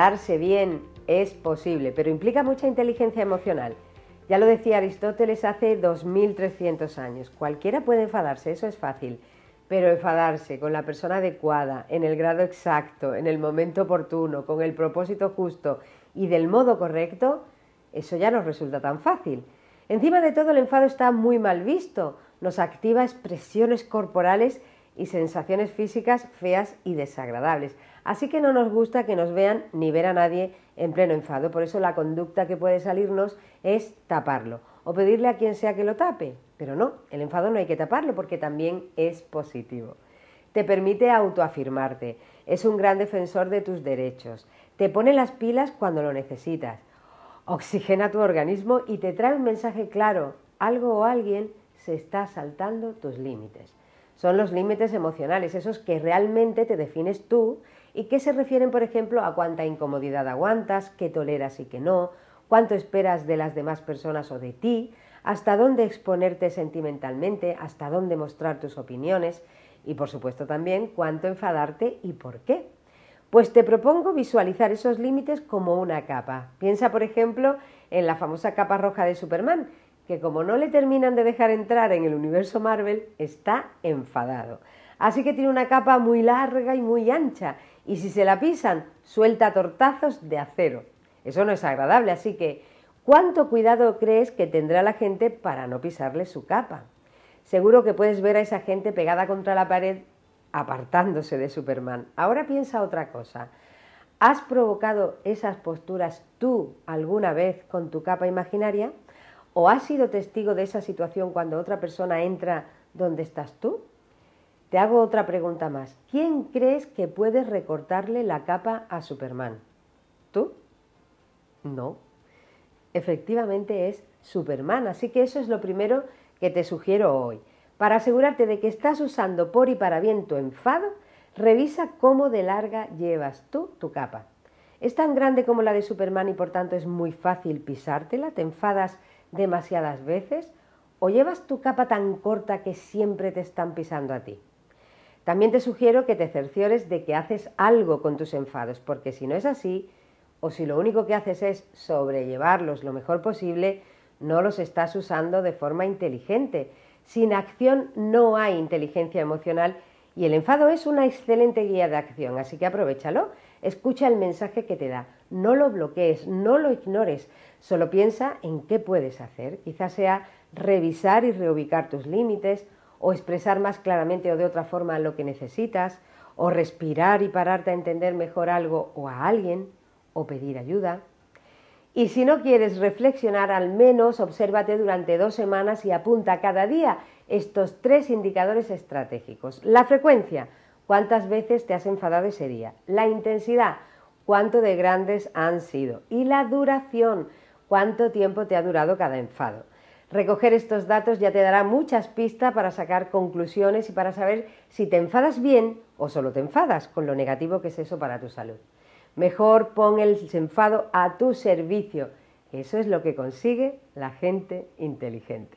enfadarse bien es posible, pero implica mucha inteligencia emocional. Ya lo decía Aristóteles hace 2300 años. Cualquiera puede enfadarse, eso es fácil, pero enfadarse con la persona adecuada, en el grado exacto, en el momento oportuno, con el propósito justo y del modo correcto, eso ya no resulta tan fácil. Encima de todo, el enfado está muy mal visto, nos activa expresiones corporales y sensaciones físicas feas y desagradables. Así que no nos gusta que nos vean ni ver a nadie en pleno enfado. Por eso la conducta que puede salirnos es taparlo o pedirle a quien sea que lo tape. Pero no, el enfado no hay que taparlo porque también es positivo. Te permite autoafirmarte, es un gran defensor de tus derechos, te pone las pilas cuando lo necesitas, oxigena tu organismo y te trae un mensaje claro, algo o alguien se está saltando tus límites. Son los límites emocionales, esos que realmente te defines tú y que se refieren, por ejemplo, a cuánta incomodidad aguantas, qué toleras y qué no, cuánto esperas de las demás personas o de ti, hasta dónde exponerte sentimentalmente, hasta dónde mostrar tus opiniones y, por supuesto, también cuánto enfadarte y por qué. Pues te propongo visualizar esos límites como una capa. Piensa, por ejemplo, en la famosa capa roja de Superman, que como no le terminan de dejar entrar en el universo Marvel, está enfadado. Así que tiene una capa muy larga y muy ancha, y si se la pisan, suelta tortazos de acero. Eso no es agradable, así que ¿cuánto cuidado crees que tendrá la gente para no pisarle su capa? Seguro que puedes ver a esa gente pegada contra la pared apartándose de Superman. Ahora piensa otra cosa. ¿Has provocado esas posturas tú alguna vez con tu capa imaginaria? ¿O has sido testigo de esa situación cuando otra persona entra donde estás tú? Te hago otra pregunta más. ¿Quién crees que puedes recortarle la capa a Superman? ¿Tú? No. Efectivamente es Superman, así que eso es lo primero que te sugiero hoy. Para asegurarte de que estás usando por y para bien tu enfado, revisa cómo de larga llevas tú tu capa. ¿Es tan grande como la de Superman y por tanto es muy fácil pisártela? ¿Te enfadas demasiadas veces? ¿O llevas tu capa tan corta que siempre te están pisando a ti? También te sugiero que te cerciores de que haces algo con tus enfados, porque si no es así, o si lo único que haces es sobrellevarlos lo mejor posible, no los estás usando de forma inteligente. Sin acción no hay inteligencia emocional y el enfado es una excelente guía de acción, así que aprovechalo, escucha el mensaje que te da, no lo bloquees, no lo ignores, solo piensa en qué puedes hacer. Quizás sea revisar y reubicar tus límites, o expresar más claramente o de otra forma lo que necesitas, o respirar y pararte a entender mejor algo o a alguien, o pedir ayuda. Y si no quieres reflexionar, al menos obsérvate durante dos semanas y apunta cada día estos tres indicadores estratégicos. La frecuencia, cuántas veces te has enfadado ese día. La intensidad, cuánto de grandes han sido. Y la duración, cuánto tiempo te ha durado cada enfado. Recoger estos datos ya te dará muchas pistas para sacar conclusiones y para saber si te enfadas bien o solo te enfadas con lo negativo que es eso para tu salud. Mejor pon el enfado a tu servicio. Eso es lo que consigue la gente inteligente.